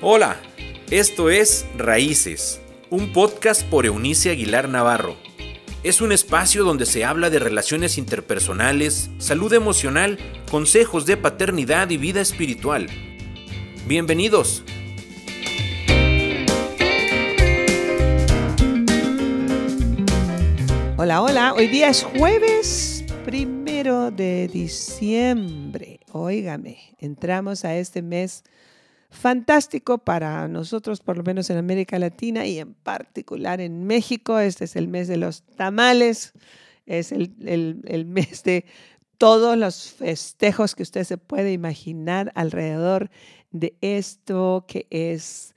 Hola, esto es Raíces, un podcast por Eunice Aguilar Navarro. Es un espacio donde se habla de relaciones interpersonales, salud emocional, consejos de paternidad y vida espiritual. Bienvenidos. Hola, hola. Hoy día es jueves primero de diciembre. Óigame, entramos a este mes fantástico para nosotros, por lo menos en América Latina y en particular en México. Este es el mes de los tamales, es el, el mes de todos los festejos que usted se puede imaginar alrededor de esto que es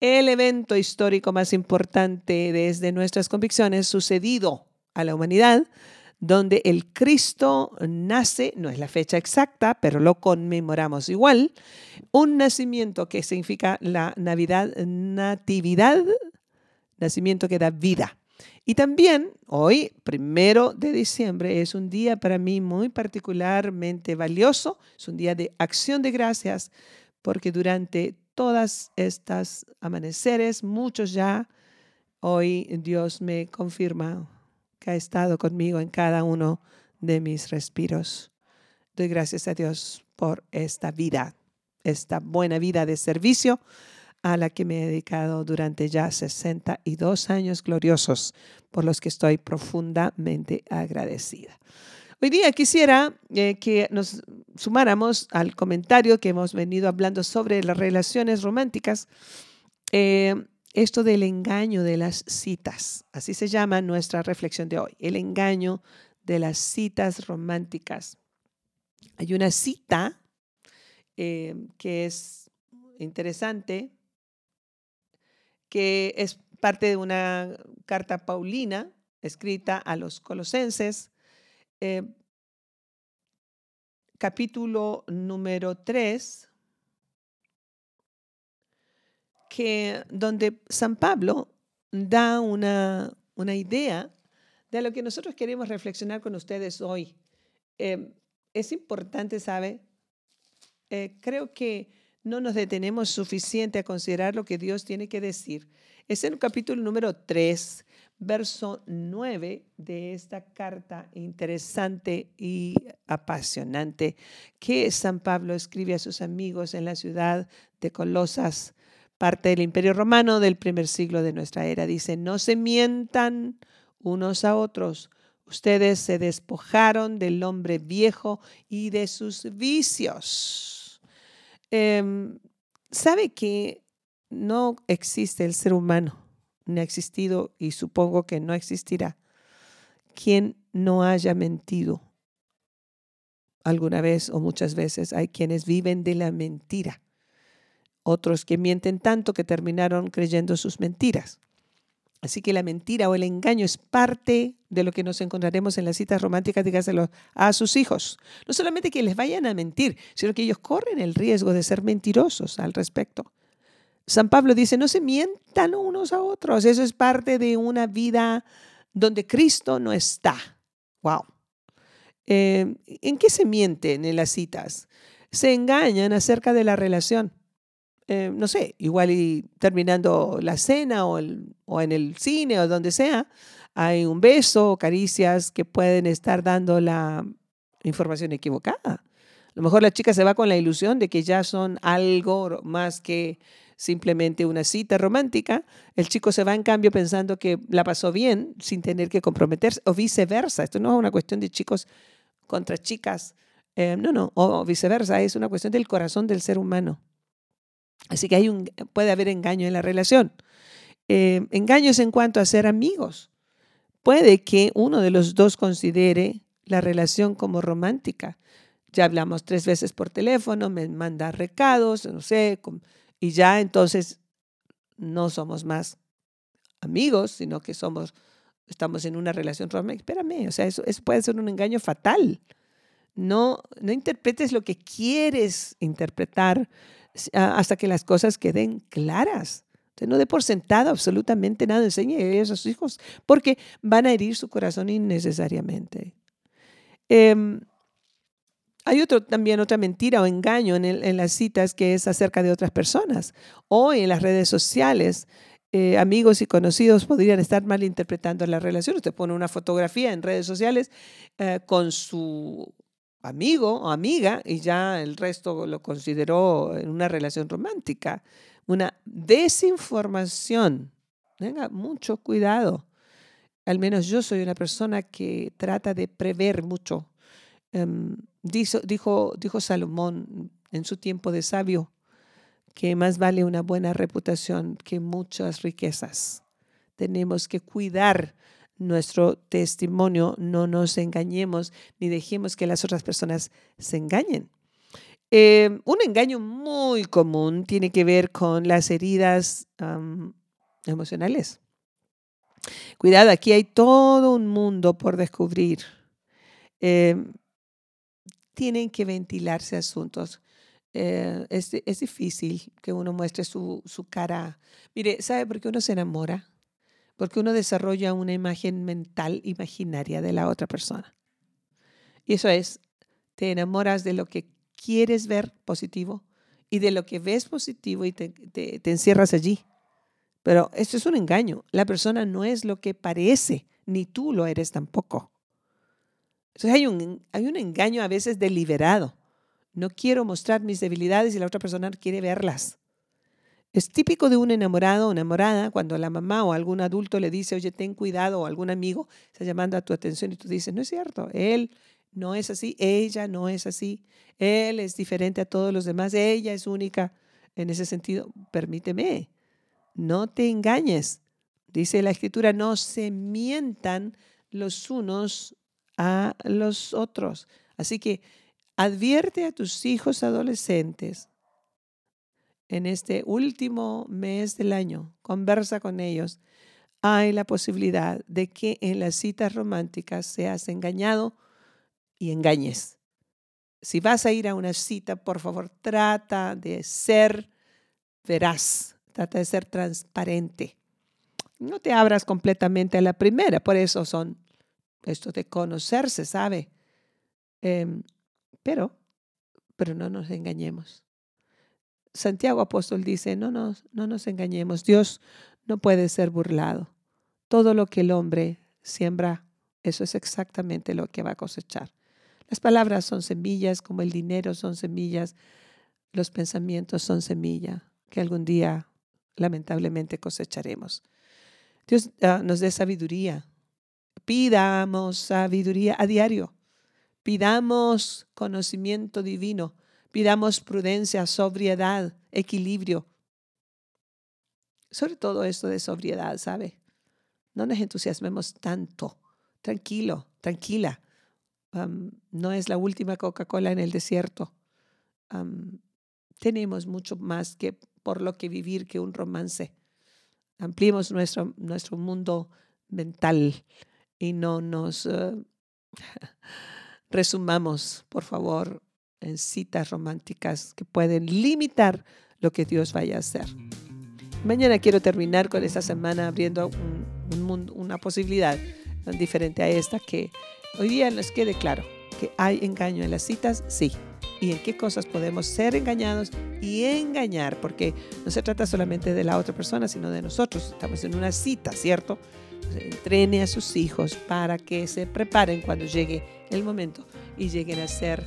el evento histórico más importante desde nuestras convicciones sucedido a la humanidad donde el Cristo nace, no es la fecha exacta, pero lo conmemoramos igual, un nacimiento que significa la Navidad, natividad, nacimiento que da vida. Y también hoy, primero de diciembre, es un día para mí muy particularmente valioso, es un día de acción de gracias, porque durante todas estas amaneceres, muchos ya, hoy Dios me confirma que ha estado conmigo en cada uno de mis respiros. Doy gracias a Dios por esta vida, esta buena vida de servicio a la que me he dedicado durante ya 62 años gloriosos, por los que estoy profundamente agradecida. Hoy día quisiera eh, que nos sumáramos al comentario que hemos venido hablando sobre las relaciones románticas. Eh, esto del engaño de las citas. Así se llama nuestra reflexión de hoy, el engaño de las citas románticas. Hay una cita eh, que es interesante, que es parte de una carta paulina escrita a los colosenses, eh, capítulo número 3, que donde San Pablo da una, una idea de lo que nosotros queremos reflexionar con ustedes hoy. Eh, es importante, ¿sabe? Eh, creo que no nos detenemos suficiente a considerar lo que Dios tiene que decir. Es en el capítulo número 3, verso 9 de esta carta interesante y apasionante que San Pablo escribe a sus amigos en la ciudad de Colosas parte del Imperio Romano del primer siglo de nuestra era. Dice, no se mientan unos a otros. Ustedes se despojaron del hombre viejo y de sus vicios. Em, ¿Sabe que no existe el ser humano? No ha existido y supongo que no existirá quien no haya mentido alguna vez o muchas veces. Hay quienes viven de la mentira otros que mienten tanto que terminaron creyendo sus mentiras. Así que la mentira o el engaño es parte de lo que nos encontraremos en las citas románticas, dígaselo a sus hijos. No solamente que les vayan a mentir, sino que ellos corren el riesgo de ser mentirosos al respecto. San Pablo dice, no se mientan unos a otros. Eso es parte de una vida donde Cristo no está. Wow. Eh, ¿En qué se mienten en las citas? Se engañan acerca de la relación. Eh, no sé, igual y terminando la cena o, o, en el cine o donde sea, hay un beso o caricias que pueden estar dando la información equivocada. A lo mejor la chica se va con la ilusión de que ya son algo más que simplemente una cita romántica. El chico se va en cambio pensando que la pasó bien sin tener que comprometerse o viceversa. Esto no es una cuestión de chicos contra chicas. Eh, no, no, o viceversa, es una cuestión del corazón del ser humano. Así que hay un, puede haber engaño en la relación. Eh, engaños en cuanto a ser amigos. Puede que uno de los dos considere la relación como romántica. Ya hablamos tres veces por teléfono, me manda recados, no sé, y ya entonces no somos más amigos, sino que somos, estamos en una relación romántica. Espérame, o sea, eso, eso puede ser un engaño fatal. No, no interpretes lo que quieres interpretar hasta que las cosas queden claras. no dé por sentado absolutamente nada, enseñe a sus hijos, porque van a herir su corazón innecesariamente. Em, hay otro, también otra mentira o engaño en, las citas que es acerca de otras personas. Hoy en las redes sociales, eh, amigos y conocidos podrían estar malinterpretando la relación. Usted pone una fotografía en redes sociales eh, con su amigo o amiga y ya el resto lo consideró en una relación romántica. Una desinformación. Tenga mucho cuidado. Al menos yo soy una persona que trata de prever mucho. Em, dijo, dijo, dijo Salomón en su tiempo de sabio que más vale una buena reputación que muchas riquezas. Tenemos que cuidar nuestro testimonio, no nos engañemos ni dejemos que las otras personas se engañen. Em, un engaño muy común tiene que ver con las heridas emocionales. Cuidado, aquí hay todo un mundo por descubrir. Em, tienen que ventilarse asuntos. Eh, es, es, difícil que uno muestre su, su cara. Mire, ¿sabe por qué uno se enamora? Porque uno desarrolla una imagen mental imaginaria de la otra persona. Y eso es, te enamoras de lo que quieres ver positivo y de lo que ves positivo y te, encierras allí. Pero esto es un engaño. La persona no es lo que parece, ni tú lo eres tampoco. Entonces hay un, hay un engaño a veces deliberado. No quiero mostrar mis debilidades y la otra persona quiere verlas. Es típico de un enamorado o enamorada cuando la mamá o algún adulto le dice, oye, ten cuidado, o algún amigo está llamando a tu atención y tú dices, no es cierto, él no es así, ella no es así, él es diferente a todos los demás, ella es única. En ese sentido, permíteme, no te engañes. Dice la escritura, no se mientan los unos a los otros. Así que advierte a tus hijos adolescentes en este último mes del año, conversa con ellos. Hay la posibilidad de que en las citas románticas seas engañado y engañes. Si vas a ir a una cita, por favor, trata de ser veraz, trata de ser transparente. No te abras completamente a la primera, por eso son esto de conocerse, ¿sabe? Em, pero, pero no nos engañemos. Santiago Apóstol dice, no nos, no nos engañemos, Dios no puede ser burlado. Todo lo que el hombre siembra, eso es exactamente lo que va a cosechar. Las palabras son semillas, como el dinero son semillas, los pensamientos son semilla, que algún día lamentablemente cosecharemos. Dios ah, nos dé sabiduría Pidamos sabiduría a diario. Pidamos conocimiento divino. Pidamos prudencia, sobriedad, equilibrio. Sobre todo esto de sobriedad, ¿sabe? No nos entusiasmemos tanto. Tranquilo, tranquila. no es la última Coca-Cola en el desierto. tenemos mucho más que por lo que vivir que un romance. Ampliemos nuestro, nuestro mundo mental y no nos eh, resumamos, por favor, en citas románticas que pueden limitar lo que Dios vaya a hacer. Mañana quiero terminar con esta semana abriendo una posibilidad diferente a esta, que hoy día nos quede claro que hay engaño en las citas, sí, y en qué cosas podemos ser engañados y engañar, porque no se trata solamente de la otra persona, sino de nosotros. Estamos en una cita, ¿cierto? entrene a sus hijos para que se preparen cuando llegue el momento y lleguen a ser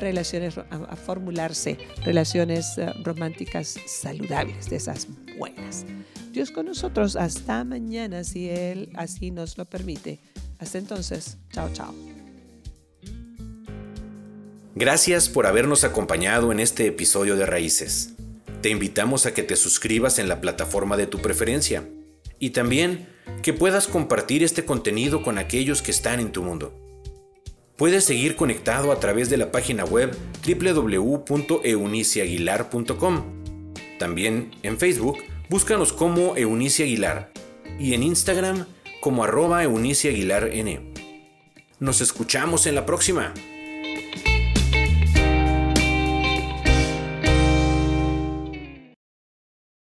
relaciones, a, formularse relaciones eh, románticas saludables, de esas buenas. Dios con nosotros hasta mañana, si Él así nos lo permite. Hasta entonces, chao, chao. Gracias por habernos acompañado en este episodio de Raíces. Te invitamos a que te suscribas en la plataforma de tu preferencia y también que puedas compartir este contenido con aquellos que están en tu mundo. Puedes seguir conectado a través de la página web www.euniciaguilar.com. También en Facebook, búscanos como Eunice Aguilar y en Instagram como arroba Eunice Aguilar N. Nos escuchamos en la próxima.